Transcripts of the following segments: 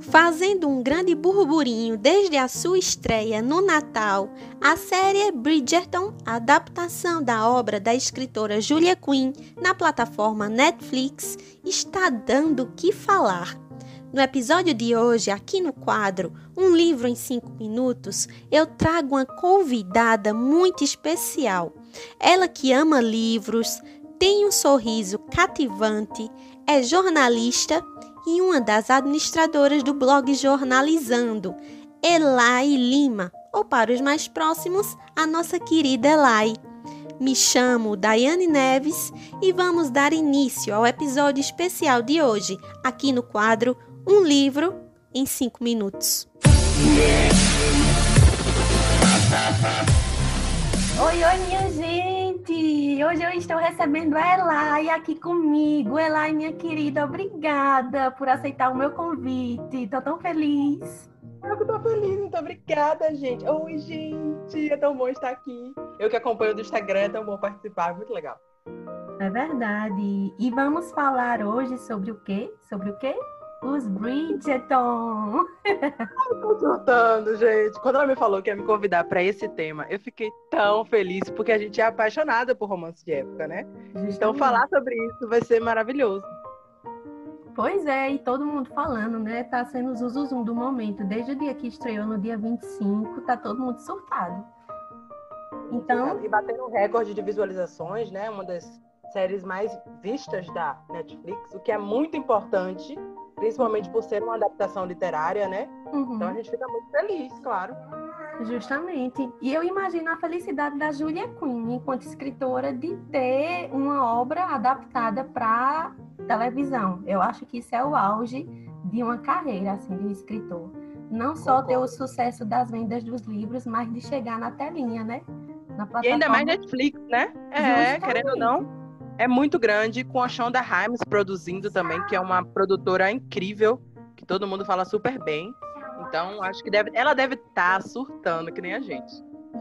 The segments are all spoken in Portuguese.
Fazendo um grande burburinho desde a sua estreia no Natal, a série Bridgerton, adaptação da obra da escritora Julia Quinn na plataforma Netflix, está dando que falar. No episódio de hoje, aqui no quadro Um Livro em 5 Minutos, eu trago uma convidada muito especial. Ela que ama livros, tem um sorriso cativante, é jornalista e uma das administradoras do blog Jornalizando, Elai Lima, ou para os mais próximos, a nossa querida Elai. Me chamo Daiane Neves e vamos dar início ao episódio especial de hoje, aqui no quadro Um Livro em 5 Minutos. Hoje eu estou recebendo a Elai aqui comigo. Elai, minha querida, obrigada por aceitar o meu convite. Estou tão feliz. Eu que tô feliz, muito obrigada, gente. Oi, gente, é tão bom estar aqui. Eu que acompanho do Instagram, é tão bom participar, muito legal. É verdade. E vamos falar hoje sobre o quê? Sobre o quê? Os Bridgerton. Eu tô surtando, gente. Quando ela me falou que ia me convidar para esse tema, eu fiquei tão feliz, porque a gente é apaixonada por romance de época, né? Justamente. Então falar sobre isso vai ser maravilhoso. Pois é, e todo mundo falando, né? Tá sendo o zuzuzum do momento. Desde o dia que estreou, no dia 25, tá todo mundo surtado. Então... E batendo um recorde de visualizações, né? Uma das séries mais vistas da Netflix, o que é muito importante principalmente por ser uma adaptação literária, né? Uhum. Então a gente fica muito feliz, claro. Justamente. E eu imagino a felicidade da Julia Quinn, enquanto escritora, de ter uma obra adaptada para televisão. Eu acho que isso é o auge de uma carreira assim de um escritor. Não só Concordo. ter o sucesso das vendas dos livros, mas de chegar na telinha, né? Na plataforma. E ainda mais Netflix, né? É, Justamente. querendo ou não é muito grande, com a Shonda Rhimes produzindo também, que é uma produtora incrível, que todo mundo fala super bem. Então, acho que deve, ela deve estar tá surtando, que nem a gente.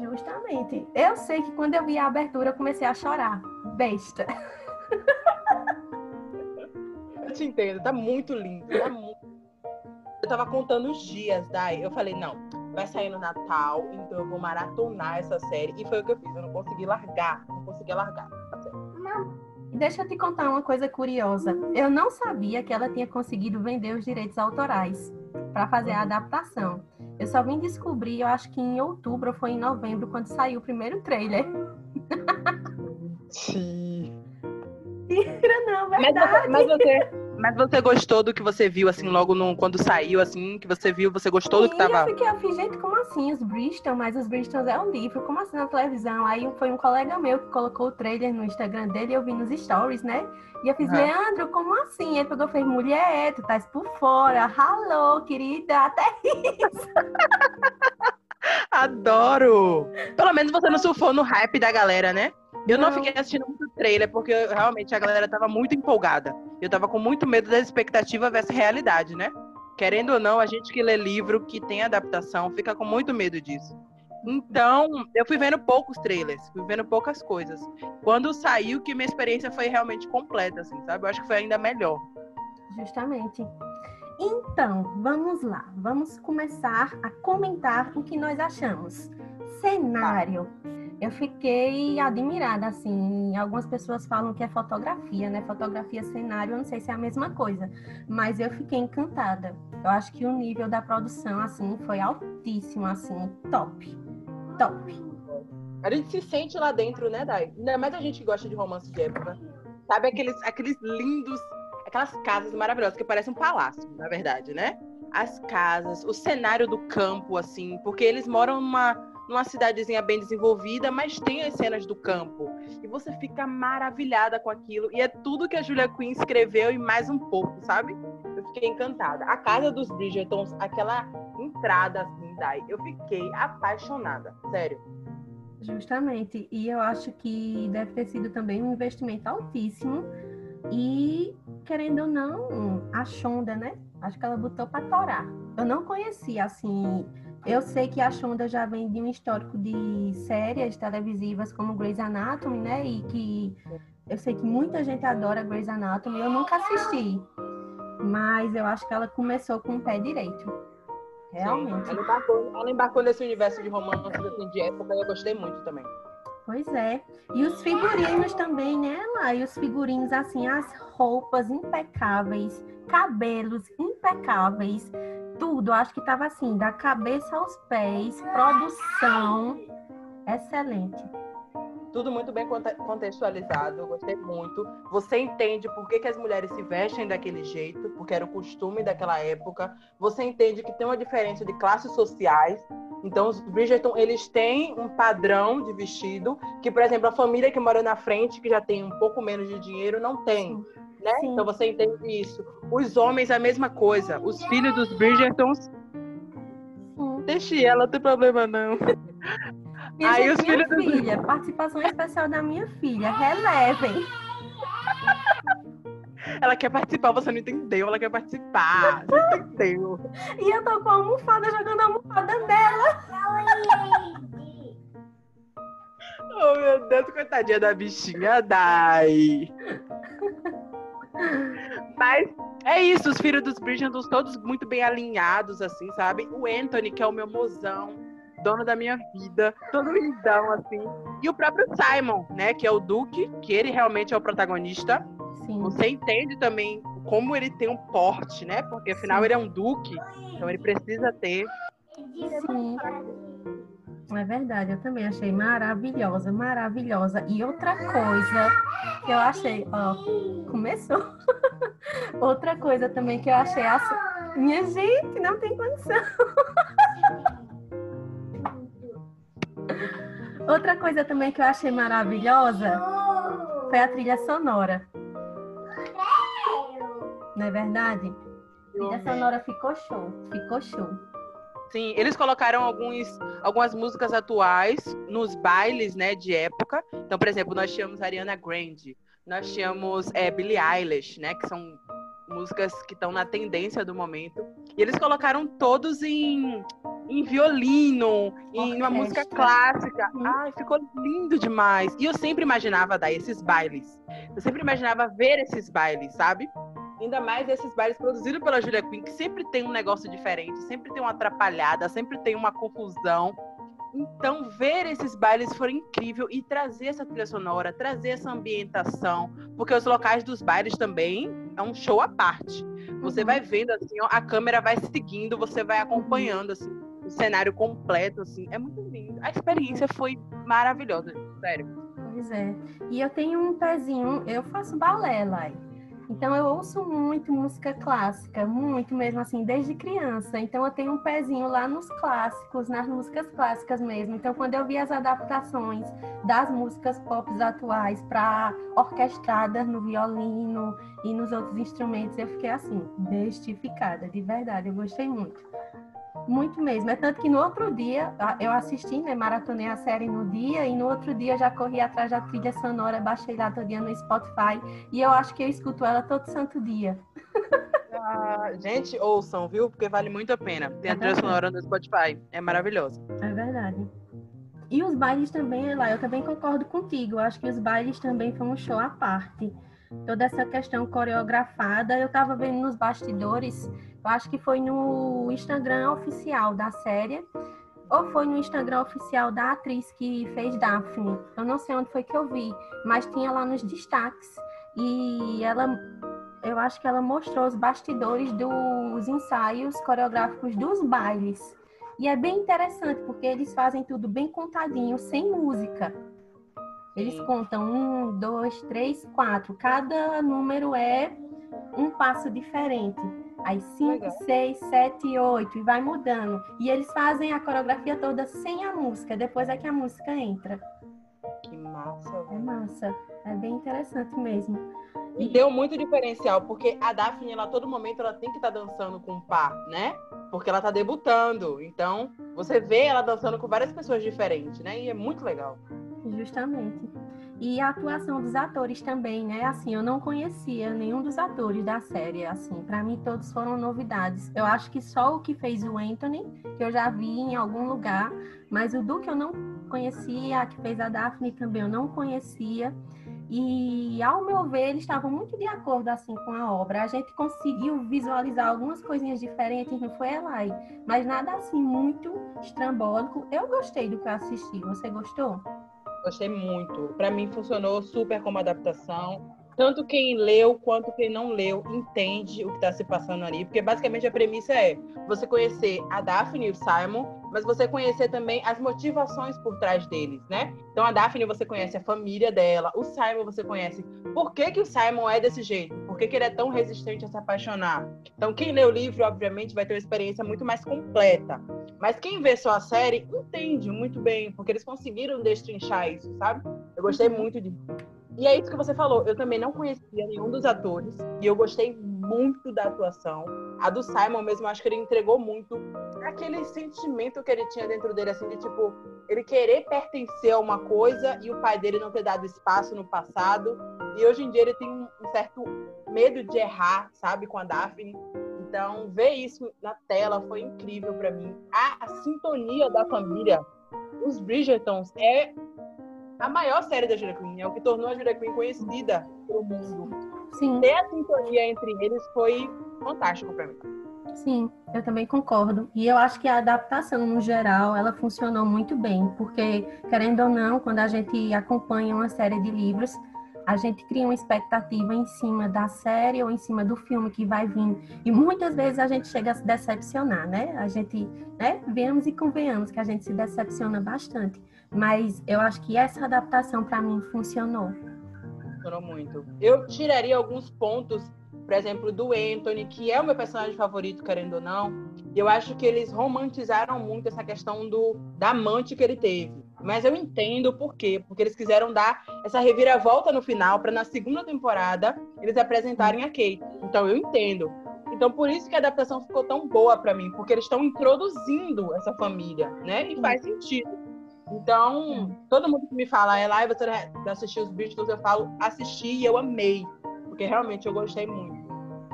Justamente. Eu sei que quando eu vi a abertura, eu comecei a chorar. Besta. Eu te entendo, tá muito lindo. Tá muito... Eu tava contando os dias, daí eu falei, não, vai sair no Natal, então eu vou maratonar essa série. E foi o que eu fiz, eu não consegui largar, não consegui largar. Não. Deixa eu te contar uma coisa curiosa. Eu não sabia que ela tinha conseguido vender os direitos autorais para fazer a adaptação. Eu só vim descobrir, eu acho que em outubro ou foi em novembro, quando saiu o primeiro trailer. Sim. Mentira, não, verdade. Mas você, mas você, mas você gostou do que você viu, assim, logo no, quando saiu, assim, que você viu, você gostou Sim, do que tava... eu fiquei, eu fiz, gente, como assim, os Bristol? Mas os Bristol é um livro, como assim na televisão? Aí foi um colega meu que colocou o trailer no Instagram dele, eu vi nos stories, né? E eu fiz, uhum. Leandro, como assim? Ele pegou e fez, mulher, tu estás por fora, alô, querida, até isso. Adoro! Pelo menos você não surfou no hype da galera, né? Eu não, não fiquei assistindo muito trailer, porque realmente a galera tava muito empolgada. Eu tava com muito medo da expectativa versus realidade, né? Querendo ou não, a gente que lê livro, que tem adaptação, fica com muito medo disso. Então, eu fui vendo poucos trailers, fui vendo poucas coisas. Quando saiu, que minha experiência foi realmente completa, assim, sabe? Eu acho que foi ainda melhor. Justamente. Então, vamos lá. Vamos começar a comentar o que nós achamos. Cenário. Eu fiquei admirada, assim. Algumas pessoas falam que é fotografia, né? Fotografia, cenário, eu não sei se é a mesma coisa. Mas eu fiquei encantada. Eu acho que o nível da produção, assim, foi altíssimo, assim, top. Top. A gente se sente lá dentro, né, Dai? Ainda mais a gente gosta de romance de época. Sabe aqueles, aqueles lindos, aquelas casas maravilhosas que parecem um palácio, na verdade, né? As casas, o cenário do campo, assim, porque eles moram numa numa cidadezinha bem desenvolvida, mas tem as cenas do campo. E você fica maravilhada com aquilo. E é tudo que a Julia Quinn escreveu e mais um pouco, sabe? Eu fiquei encantada. A casa dos Bridgertons, aquela entrada assim, daí, eu fiquei apaixonada. Sério. Justamente. E eu acho que deve ter sido também um investimento altíssimo. E, querendo ou não, a Shonda, né? Acho que ela botou para torar. Eu não conhecia, assim, eu sei que a Shonda já vem de um histórico de séries televisivas como Grey's Anatomy, né? E que eu sei que muita gente adora Grey's Anatomy, eu nunca assisti. mas eu acho que ela começou com o pé direito. Realmente. Sim, ela, embarcou, ela embarcou nesse universo de romance assim, de época e eu gostei muito também. Pois é. E os figurinos também, né, lá? E os figurinos, assim, as roupas impecáveis, cabelos impecáveis, tudo. Acho que tava assim, da cabeça aos pés, produção excelente tudo muito bem contextualizado, gostei muito. Você entende por que, que as mulheres se vestem daquele jeito, porque era o costume daquela época. Você entende que tem uma diferença de classes sociais. Então, os Bridgerton, eles têm um padrão de vestido que, por exemplo, a família que mora na frente, que já tem um pouco menos de dinheiro, não tem. Né? Então, você entende isso. Os homens, a mesma coisa. Os filhos dos Bridgertons... Deixe ela, não tem problema não. Minha Aí os filhos filha, do... participação especial da minha filha, relevem. Ela quer participar, você não entendeu. Ela quer participar. Você não entendeu. E eu tô com a almofada jogando a almofada dela. oh, meu Deus, coitadinha da bichinha, Dai. Mas é isso, os filhos dos Bridgerton todos muito bem alinhados, assim, sabe? O Anthony, que é o meu mozão dono da minha vida, todo lindão, assim. E o próprio Simon, né, que é o Duque, que ele realmente é o protagonista. Sim. Você entende também como ele tem um porte, né? Porque afinal Sim. ele é um duque, então ele precisa ter. Sim. É verdade, eu também achei maravilhosa, maravilhosa. E outra coisa que eu achei, ó, começou. outra coisa também que eu achei, minha gente, não tem condição. Outra coisa também que eu achei maravilhosa foi a trilha sonora. Não é verdade? A trilha sonora ficou show, ficou show. Sim, eles colocaram alguns, algumas músicas atuais nos bailes, né, de época. Então, por exemplo, nós tínhamos Ariana Grande, nós tínhamos é, Billie Eilish, né, que são músicas que estão na tendência do momento. E eles colocaram todos em em violino, em uma música clássica. Uhum. Ai, ficou lindo demais. E eu sempre imaginava dar esses bailes. Eu sempre imaginava ver esses bailes, sabe? Ainda mais esses bailes produzidos pela Julia Quinn, que sempre tem um negócio diferente, sempre tem uma atrapalhada, sempre tem uma confusão. Então, ver esses bailes foi incrível e trazer essa trilha sonora, trazer essa ambientação, porque os locais dos bailes também é um show à parte. Você uhum. vai vendo assim, ó, a câmera vai seguindo, você vai acompanhando assim o cenário completo, assim, é muito lindo. A experiência foi maravilhosa, sério. Pois é. E eu tenho um pezinho, eu faço balé lá. Então eu ouço muito música clássica, muito mesmo assim, desde criança. Então eu tenho um pezinho lá nos clássicos, nas músicas clássicas mesmo. Então quando eu vi as adaptações das músicas pop atuais para orquestradas no violino e nos outros instrumentos, eu fiquei assim, bestificada, de verdade, eu gostei muito. Muito mesmo. É tanto que no outro dia eu assisti, né? Maratonei a série no dia e no outro dia já corri atrás da trilha sonora, baixei lá todo dia no Spotify e eu acho que eu escuto ela todo santo dia. Ah, gente, ouçam, viu? Porque vale muito a pena. Tem a trilha sonora no Spotify. É maravilhosa. É verdade. E os bailes também, lá, eu também concordo contigo. Eu acho que os bailes também foi um show à parte. Toda essa questão coreografada, eu estava vendo nos bastidores eu acho que foi no Instagram oficial da série, ou foi no Instagram oficial da atriz que fez Daphne. Eu não sei onde foi que eu vi, mas tinha lá nos destaques. E ela, eu acho que ela mostrou os bastidores dos ensaios coreográficos dos bailes. E é bem interessante, porque eles fazem tudo bem contadinho, sem música. Eles contam um, dois, três, quatro. Cada número é um passo diferente. Aí 5, 6, 7, 8 e vai mudando. E eles fazem a coreografia toda sem a música, depois é que a música entra. Que massa. É massa. É bem interessante mesmo. E deu muito diferencial, porque a Daphne, ela a todo momento, ela tem que estar tá dançando com o par, né? Porque ela tá debutando. Então, você vê ela dançando com várias pessoas diferentes, né? E é muito legal. Justamente. E a atuação dos atores também, né? Assim, eu não conhecia nenhum dos atores da série, assim, para mim todos foram novidades. Eu acho que só o que fez o Anthony, que eu já vi em algum lugar, mas o Duke eu não conhecia, a que fez a Daphne também eu não conhecia. E, ao meu ver, eles estavam muito de acordo assim com a obra. A gente conseguiu visualizar algumas coisinhas diferentes, não foi, Elai? Mas nada assim muito estrambólico. Eu gostei do que eu assisti. Você gostou? Gostei muito. Para mim funcionou super como adaptação tanto quem leu quanto quem não leu entende o que está se passando ali, porque basicamente a premissa é você conhecer a Daphne e o Simon, mas você conhecer também as motivações por trás deles, né? Então a Daphne você conhece a família dela, o Simon você conhece por que, que o Simon é desse jeito, por que, que ele é tão resistente a se apaixonar. Então quem lê o livro, obviamente, vai ter uma experiência muito mais completa. Mas quem vê só a série entende muito bem, porque eles conseguiram destrinchar isso, sabe? Eu gostei muito disso. E é isso que você falou. Eu também não conhecia nenhum dos atores e eu gostei muito da atuação. A do Simon mesmo, acho que ele entregou muito aquele sentimento que ele tinha dentro dele, assim, de tipo, ele querer pertencer a uma coisa e o pai dele não ter dado espaço no passado. E hoje em dia ele tem um certo medo de errar, sabe, com a Daphne. Então, ver isso na tela foi incrível para mim. A, a sintonia da família, os Bridgertons, é a maior série da Julia Quinn, é o que tornou a Julia Quinn conhecida pelo mundo. Sim. Ter a sintonia entre eles foi fantástico para mim. Sim, eu também concordo. E eu acho que a adaptação, no geral, ela funcionou muito bem, porque, querendo ou não, quando a gente acompanha uma série de livros, a gente cria uma expectativa em cima da série ou em cima do filme que vai vir. E muitas vezes a gente chega a se decepcionar, né? A gente, né? Vemos e convenhamos que a gente se decepciona bastante. Mas eu acho que essa adaptação para mim funcionou. Funcionou muito. Eu tiraria alguns pontos, por exemplo, do Anthony, que é o meu personagem favorito, querendo ou não. Eu acho que eles romantizaram muito essa questão do da amante que ele teve. Mas eu entendo por quê. Porque eles quiseram dar essa reviravolta no final para na segunda temporada eles apresentarem a Kate. Então eu entendo. Então por isso que a adaptação ficou tão boa para mim, porque eles estão introduzindo essa família, né? E faz sentido. Então, todo mundo que me fala, é lá você assistiu os Beatles, eu falo, assisti e eu amei. Porque realmente eu gostei muito.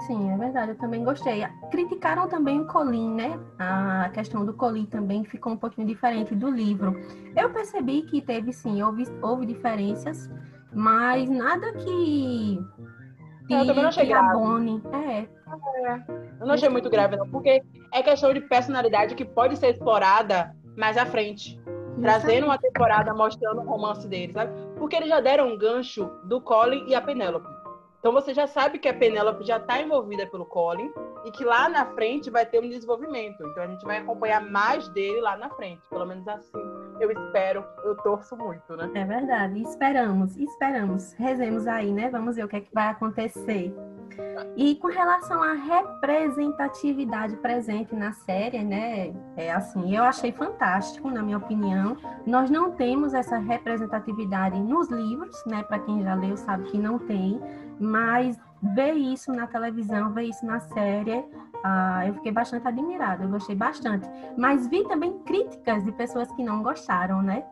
Sim, é verdade, eu também gostei. Criticaram também o Colin, né? A questão do Colin também ficou um pouquinho diferente do livro. Eu percebi que teve, sim, houve, houve diferenças, mas nada que. que eu também não achei grave. Abone. É. é. Eu não achei muito grave, não, porque é questão de personalidade que pode ser explorada mais à frente trazendo uma temporada mostrando o romance deles, sabe? Porque eles já deram um gancho do Colin e a Penélope. Então você já sabe que a Penélope já está envolvida pelo Colin e que lá na frente vai ter um desenvolvimento. Então a gente vai acompanhar mais dele lá na frente. Pelo menos assim eu espero, eu torço muito, né? É verdade, esperamos, esperamos. Rezemos aí, né? Vamos ver o que, é que vai acontecer. E com relação à representatividade presente na série, né? É assim, eu achei fantástico, na minha opinião. Nós não temos essa representatividade nos livros, né? Para quem já leu sabe que não tem, mas ver isso na televisão, ver isso na série, ah, eu fiquei bastante admirada, eu gostei bastante. Mas vi também críticas de pessoas que não gostaram, né?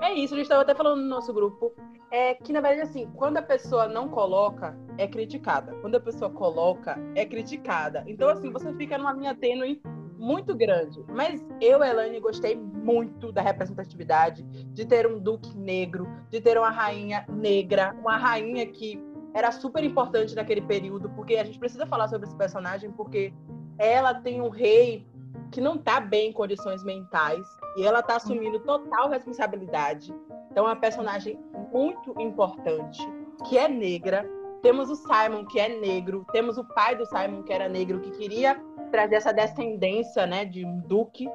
É isso, a gente estava até falando no nosso grupo. É que, na verdade, assim, quando a pessoa não coloca, é criticada. Quando a pessoa coloca, é criticada. Então, assim, você fica numa linha tênue muito grande. Mas eu, Elane, gostei muito da representatividade, de ter um duque negro, de ter uma rainha negra, uma rainha que era super importante naquele período, porque a gente precisa falar sobre esse personagem, porque ela tem um rei que não está bem em condições mentais e ela está assumindo total responsabilidade. Então, é uma personagem muito importante, que é negra. Temos o Simon, que é negro. Temos o pai do Simon, que era negro, que queria trazer essa descendência né, de um duque.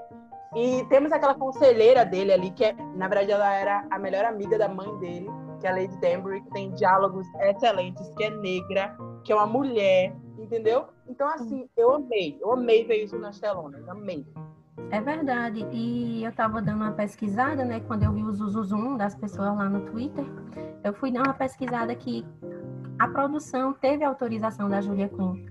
E temos aquela conselheira dele ali, que é, na verdade ela era a melhor amiga da mãe dele, que é a Lady Danbury, que tem diálogos excelentes, que é negra, que é uma mulher, entendeu? Então, assim, eu amei. Eu amei ver isso nas telonas. Amei. É verdade. E eu estava dando uma pesquisada, né? Quando eu vi o Zuzuzum das pessoas lá no Twitter, eu fui dar uma pesquisada que a produção teve autorização da Julia Quinn.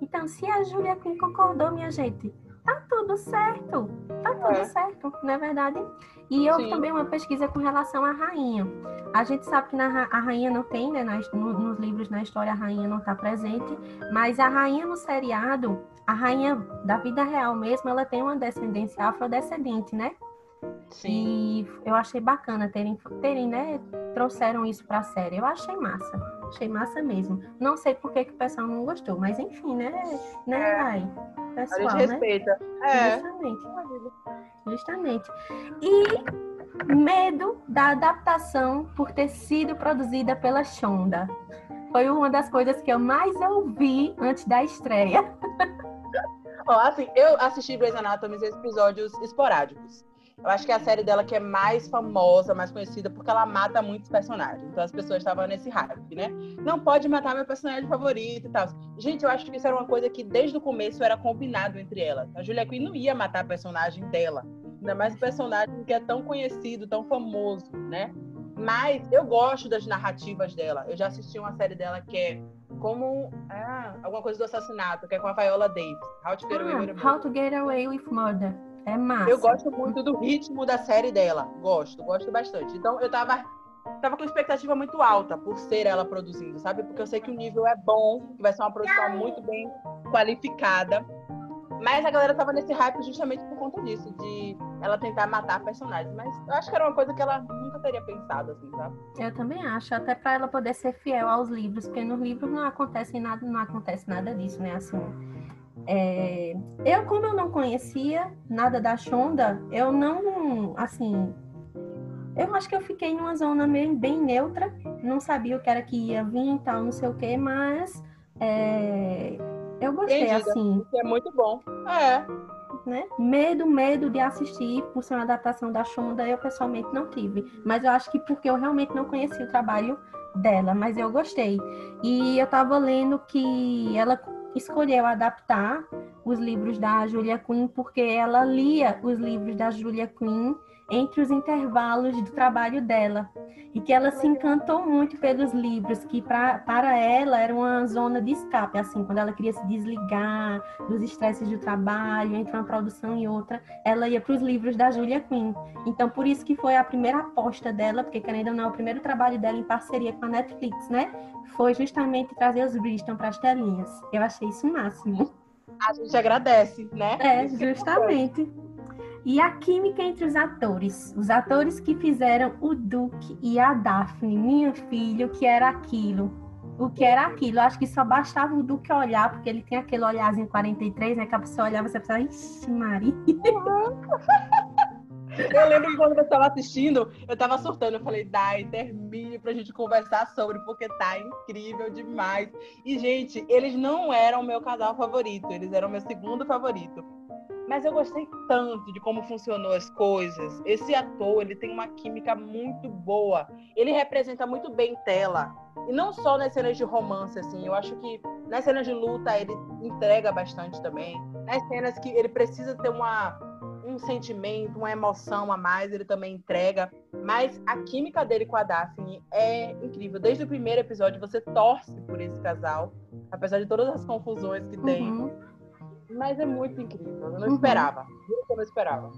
Então, se a Julia Quinn concordou, minha gente, tá tudo certo. Tá tudo é. certo, não é verdade? E houve Sim. também uma pesquisa com relação à rainha. A gente sabe que na, a rainha não tem, né? Nas, no, nos livros, na história, a rainha não está presente, mas a rainha no seriado, a rainha da vida real mesmo, ela tem uma descendência afrodescendente, né? Sim. E eu achei bacana terem, terem né, trouxeram isso para a série. Eu achei massa. Achei massa mesmo. Não sei por que, que o pessoal não gostou, mas enfim, né? Né, é. Pessoal, a gente né? respeita. É. Justamente. Justamente. E medo da adaptação por ter sido produzida pela Shonda. Foi uma das coisas que eu mais ouvi antes da estreia. Ó, assim, eu assisti Grey's Anatomy em episódios esporádicos. Eu acho que é a série dela que é mais famosa, mais conhecida, porque ela mata muitos personagens. Então as pessoas estavam nesse hype, né? Não pode matar meu personagem favorito e tal. Gente, eu acho que isso era uma coisa que desde o começo era combinado entre elas. A Julia Quinn não ia matar a personagem dela. Ainda mais o personagem que é tão conhecido, tão famoso, né? Mas eu gosto das narrativas dela. Eu já assisti uma série dela que é como ah, alguma coisa do assassinato, que é com a Viola Davis. How to Get, ah, away, with How to Get Away with Murder. É massa. Eu gosto muito do ritmo da série dela. Gosto, gosto bastante. Então eu tava, tava com expectativa muito alta por ser ela produzindo, sabe? Porque eu sei que o nível é bom, que vai ser uma produção muito bem qualificada. Mas a galera tava nesse hype justamente por conta disso, de ela tentar matar personagens. Mas eu acho que era uma coisa que ela nunca teria pensado, assim, sabe? Eu também acho, até para ela poder ser fiel aos livros, porque nos livros não acontece nada, não acontece nada disso, né? Assim, é, eu, como eu não conhecia nada da Shonda, eu não, assim, eu acho que eu fiquei numa zona meio, bem neutra, não sabia o que era que ia vir e tal, não sei o que, mas é, eu gostei, Entendida. assim. É muito bom. É. Né? Medo, medo de assistir por ser uma adaptação da Shonda, eu pessoalmente não tive. Mas eu acho que porque eu realmente não conhecia o trabalho dela, mas eu gostei. E eu tava lendo que ela escolheu adaptar os livros da Julia Quinn porque ela lia os livros da Julia Quinn entre os intervalos do trabalho dela e que ela se encantou muito pelos livros que pra, para ela era uma zona de escape assim quando ela queria se desligar dos estresses do trabalho entre uma produção e outra ela ia para os livros da Julia Quinn. Então por isso que foi a primeira aposta dela porque querendo ou não o primeiro trabalho dela em parceria com a Netflix né foi justamente trazer os Bridgerton para as telinhas. Eu achei isso o máximo. A gente agradece né? É justamente e a química entre os atores. Os atores que fizeram o Duke e a Daphne, minha filha, o que era aquilo? O que era aquilo? Acho que só bastava o Duke olhar, porque ele tem aquele olharzinho 43, né? Que a pessoa olhava e você pensava, ixi, Maria. Eu lembro que quando eu estava assistindo, eu estava surtando. Eu falei, Dai, termine pra gente conversar sobre, porque tá incrível demais. E, gente, eles não eram meu casal favorito, eles eram meu segundo favorito. Mas eu gostei tanto de como funcionou as coisas. Esse ator, ele tem uma química muito boa. Ele representa muito bem tela. E não só nas cenas de romance, assim. Eu acho que nas cenas de luta ele entrega bastante também. Nas cenas que ele precisa ter uma, um sentimento, uma emoção a mais, ele também entrega. Mas a química dele com a Daphne é incrível. Desde o primeiro episódio você torce por esse casal, apesar de todas as confusões que tem. Uhum. Mas é muito incrível. Eu não uhum. esperava. Eu não esperava.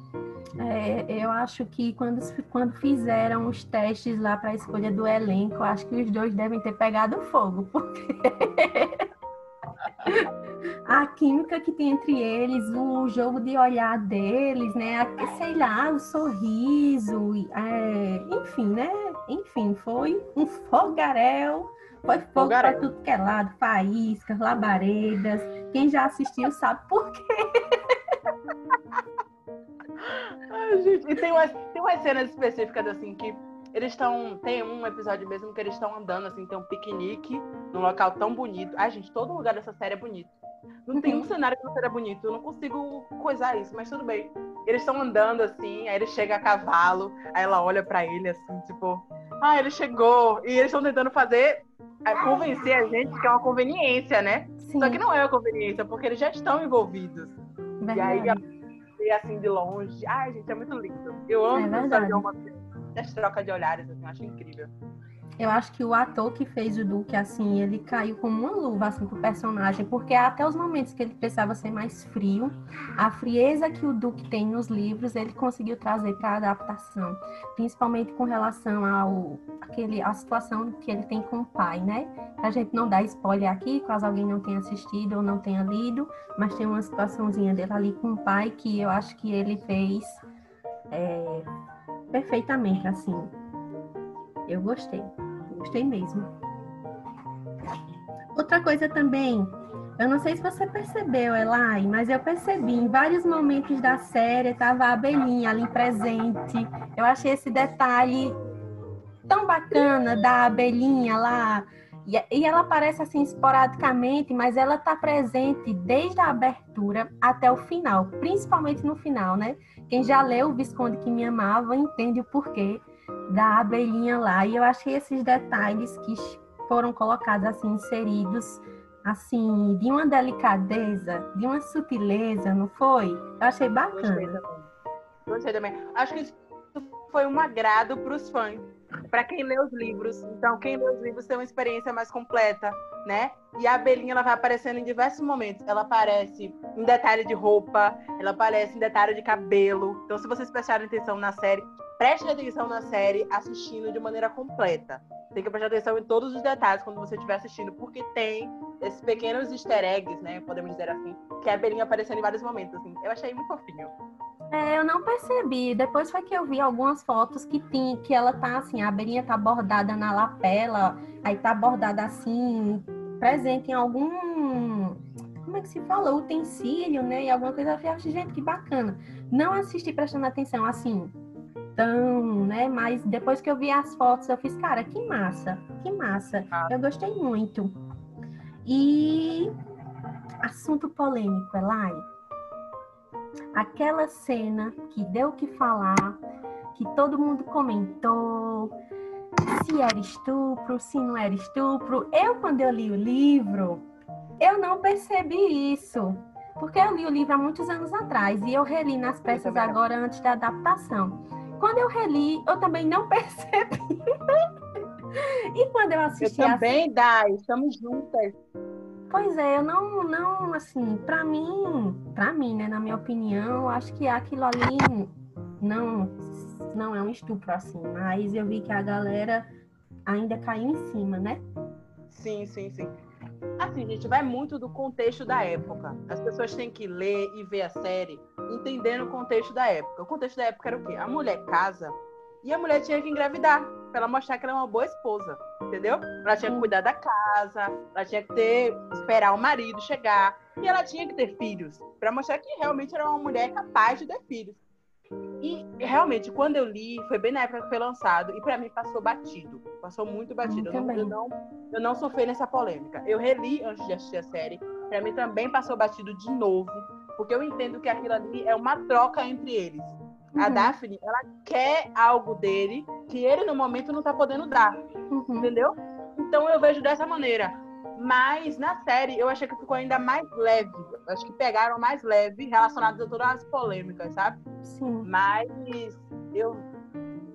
É, eu acho que quando, quando fizeram os testes lá para a escolha do elenco, acho que os dois devem ter pegado fogo, porque a química que tem entre eles, o jogo de olhar deles, né? A, sei lá, o sorriso, é, enfim, né? Enfim, foi um fogaréu foi fogo para tudo que é lado, faíscas, labaredas. Quem já assistiu sabe por quê. Ai, gente, e tem umas, tem umas cenas específicas assim que eles estão. Tem um episódio mesmo que eles estão andando, assim, tem um piquenique num local tão bonito. Ai, gente, todo lugar dessa série é bonito. Não tem um uhum. cenário que não seja bonito. Eu não consigo coisar isso, mas tudo bem. Eles estão andando assim, aí ele chega a cavalo, aí ela olha para ele assim, tipo, ah, ele chegou. E eles estão tentando fazer convencer a gente que é uma conveniência, né? Sim. Só que não é uma conveniência, porque eles já estão envolvidos. Verdade. E aí, e assim, de longe. Ai, gente, é muito lindo. Eu amo é essa, essa troca de olhares, assim, eu acho incrível. Eu acho que o ator que fez o Duque, assim, ele caiu como uma luva, assim, pro personagem, porque até os momentos que ele precisava ser mais frio, a frieza que o Duque tem nos livros, ele conseguiu trazer para a adaptação, principalmente com relação ao aquele, a situação que ele tem com o pai, né? A gente não dá spoiler aqui, caso alguém não tenha assistido ou não tenha lido, mas tem uma situaçãozinha dele ali com o pai que eu acho que ele fez é, perfeitamente, assim. Eu gostei, gostei mesmo. Outra coisa também, eu não sei se você percebeu, Elai, mas eu percebi em vários momentos da série tava a abelhinha ali presente. Eu achei esse detalhe tão bacana da abelhinha lá. E ela aparece assim esporadicamente, mas ela está presente desde a abertura até o final, principalmente no final, né? Quem já leu O Visconde que Me Amava entende o porquê da abelhinha lá. E eu achei esses detalhes que foram colocados assim, inseridos, assim, de uma delicadeza, de uma sutileza, não foi? Eu achei bacana. Gostei também. Acho que isso foi um agrado para os fãs para quem lê os livros. Então, quem lê os livros tem uma experiência mais completa, né? E a abelhinha ela vai aparecendo em diversos momentos. Ela aparece em detalhe de roupa, ela aparece em detalhe de cabelo. Então, se vocês prestarem atenção na série, preste atenção na série assistindo de maneira completa. Tem que prestar atenção em todos os detalhes quando você estiver assistindo, porque tem esses pequenos easter eggs, né? Podemos dizer assim, que a abelhinha aparecendo em vários momentos. Assim. Eu achei muito fofinho. É, eu não percebi. Depois foi que eu vi algumas fotos que tem, que ela tá assim, a abelhinha tá bordada na lapela, aí tá bordada assim, presente em algum. Como é que se fala? Utensílio, né? E alguma coisa. Eu achei, gente, que bacana. Não assisti prestando atenção assim, tão, né? Mas depois que eu vi as fotos, eu fiz, cara, que massa, que massa. Ah. Eu gostei muito. E assunto polêmico, Elai aquela cena que deu o que falar, que todo mundo comentou, se era estupro, se não era estupro. Eu, quando eu li o livro, eu não percebi isso. Porque eu li o livro há muitos anos atrás e eu reli nas pressas agora antes da adaptação. Quando eu reli, eu também não percebi. e quando eu assisti. Eu também, a... Dai, estamos juntas. Pois é, eu não, não, assim, para mim, para mim, né, na minha opinião, acho que aquilo ali não, não é um estupro assim, mas eu vi que a galera ainda caiu em cima, né? Sim, sim, sim. Assim, gente, vai muito do contexto da época. As pessoas têm que ler e ver a série entendendo o contexto da época. O contexto da época era o quê? A mulher casa e a mulher tinha que engravidar para ela mostrar que ela é uma boa esposa, entendeu? Ela tinha que cuidar da casa, ela tinha que ter esperar o marido chegar e ela tinha que ter filhos para mostrar que realmente era uma mulher capaz de ter filhos. E realmente, quando eu li, foi bem na época que foi lançado, e para mim passou batido. Passou muito batido. Eu não, eu, não, eu não sofri nessa polêmica. Eu reli antes de assistir a série, para mim também passou batido de novo, porque eu entendo que aquilo ali é uma troca entre eles. A uhum. Daphne, ela quer algo dele que ele no momento não tá podendo dar. Uhum. Entendeu? Então eu vejo dessa maneira. Mas na série eu achei que ficou ainda mais leve. Acho que pegaram mais leve relacionados a todas as polêmicas, sabe? Sim. Mas eu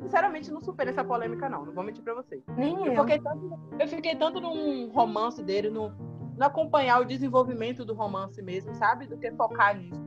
sinceramente não superei essa polêmica, não. Não vou mentir pra vocês. Nem eu. Eu fiquei tanto, eu fiquei tanto num romance dele, no, no acompanhar o desenvolvimento do romance mesmo, sabe? Do que focar nisso.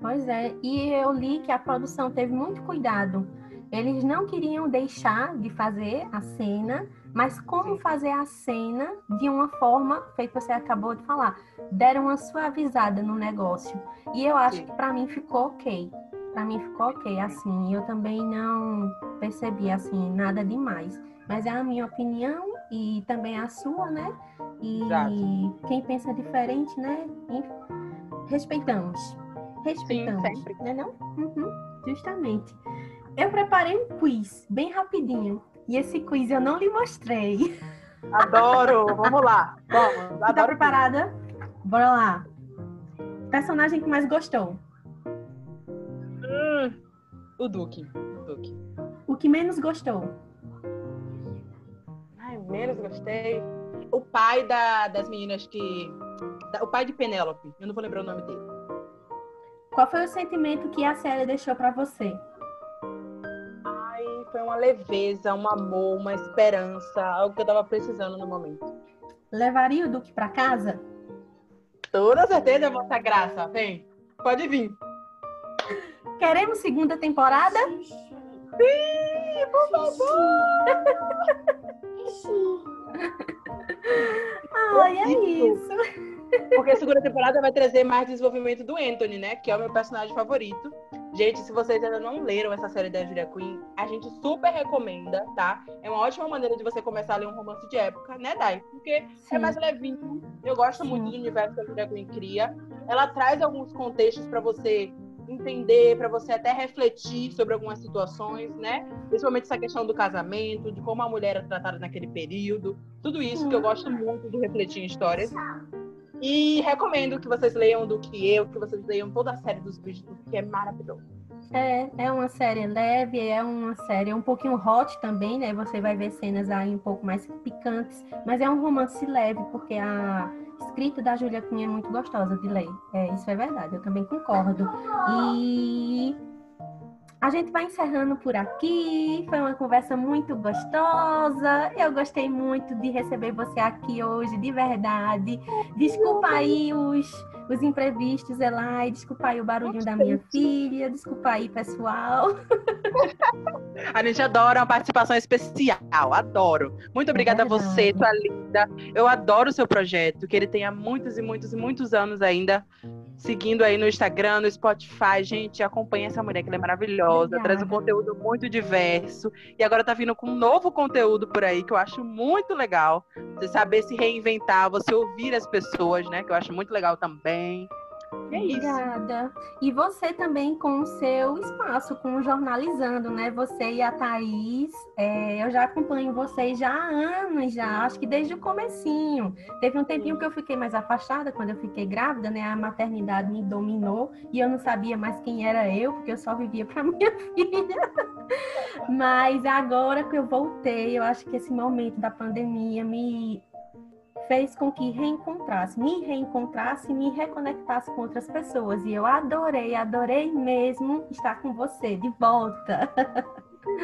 Pois é, e eu li que a produção teve muito cuidado. Eles não queriam deixar de fazer a cena, mas como Sim. fazer a cena de uma forma, feito você acabou de falar, deram uma suavizada no negócio. E eu acho Sim. que para mim ficou ok. Para mim ficou ok, assim. Eu também não percebi assim nada demais. Mas é a minha opinião e também a sua, né? E Exato. quem pensa diferente, né? Respeitamos. Respeitamos. Sim, sempre. Não é não? Uhum, justamente. Eu preparei um quiz bem rapidinho. E esse quiz eu não lhe mostrei. Adoro! Vamos lá. Vamos. Tá preparada? Bora lá. Personagem que mais gostou? Hum, o Duque. O Duque. O que menos gostou? Ai, menos gostei. O pai da, das meninas que. o pai de Penélope. Eu não vou lembrar o nome dele. Qual foi o sentimento que a série deixou para você? Ai, foi uma leveza, um amor, uma esperança, algo que eu tava precisando no momento. Levaria o Duque para casa? Toda certeza, Vossa Graça. Vem, pode vir. Queremos segunda temporada? Sim, por favor! Sim. Ai, é isso. Porque a segunda temporada vai trazer mais desenvolvimento do Anthony, né? Que é o meu personagem favorito. Gente, se vocês ainda não leram essa série da Julia Quinn, a gente super recomenda, tá? É uma ótima maneira de você começar a ler um romance de época, né, Dai? Porque é Sim. é mais levinho. Eu gosto Sim. muito do universo que a Julia Quinn cria. Ela traz alguns contextos para você entender, para você até refletir sobre algumas situações, né? Principalmente essa questão do casamento, de como a mulher era tratada naquele período. Tudo isso que eu gosto muito de refletir em histórias. E recomendo que vocês leiam do que eu, que vocês leiam toda a série dos Bridgerton, que é maravilhoso. É, é uma série leve, é uma série um pouquinho hot também, né? Você vai ver cenas aí um pouco mais picantes, mas é um romance leve, porque a escrita da Julia Cunha é muito gostosa de ler. É, isso é verdade, eu também concordo. E a gente vai encerrando por aqui. Foi uma conversa muito gostosa. Eu gostei muito de receber você aqui hoje, de verdade. Desculpa aí os, os imprevistos, Elai. Desculpa aí o barulhinho da minha filha. Desculpa aí, pessoal. A gente adora uma participação especial. Adoro. Muito obrigada é a você, tua linda. Eu adoro o seu projeto. Que ele tenha muitos e muitos e muitos anos ainda seguindo aí no Instagram, no Spotify. Gente, acompanha essa mulher que ela é maravilhosa, Obrigada. traz um conteúdo muito diverso. E agora tá vindo com um novo conteúdo por aí que eu acho muito legal. Você saber se reinventar, você ouvir as pessoas, né? Que eu acho muito legal também. É Obrigada. E você também com o seu espaço, com o Jornalizando, né? Você e a Thaís, é, eu já acompanho vocês já há anos, já, acho que desde o comecinho. Teve um tempinho que eu fiquei mais afastada, quando eu fiquei grávida, né? A maternidade me dominou e eu não sabia mais quem era eu, porque eu só vivia para minha filha. Mas agora que eu voltei, eu acho que esse momento da pandemia me fez com que reencontrasse, me reencontrasse e me reconectasse com outras pessoas. E eu adorei, adorei mesmo estar com você de volta.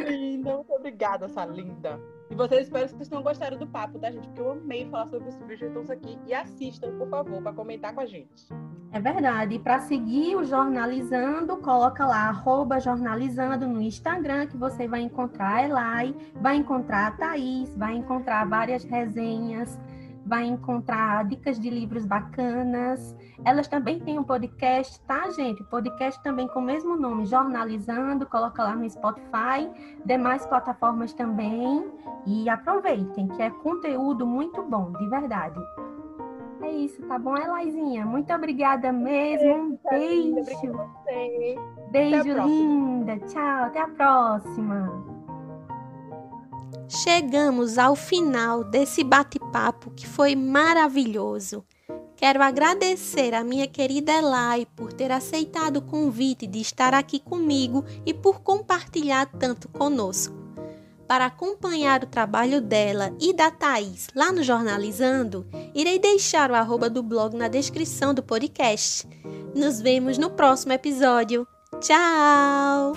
Linda, muito obrigada, essa linda. E vocês espero que vocês tenham gostado do papo, tá, gente? Porque eu amei falar sobre os Bridgertons aqui. E assistam, por favor, para comentar com a gente. É verdade. E para seguir o Jornalizando, coloca lá, arroba Jornalizando no Instagram, que você vai encontrar a Elai, vai encontrar a Thaís, vai encontrar várias resenhas vai encontrar dicas de livros bacanas. Elas também têm um podcast, tá, gente? Podcast também com o mesmo nome, Jornalizando, coloca lá no Spotify, demais plataformas também. E aproveitem, que é conteúdo muito bom, de verdade. É isso, tá bom, Elaizinha? Muito obrigada mesmo. Um beijo. Beijo, linda. Tchau, até a próxima. Chegamos ao final desse bate-papo que foi maravilhoso. Quero agradecer a minha querida Elai por ter aceitado o convite de estar aqui comigo e por compartilhar tanto conosco. Para acompanhar o trabalho dela e da Thaís lá no Jornalizando, irei deixar o arroba do blog na descrição do podcast. Nos vemos no próximo episódio. Tchau!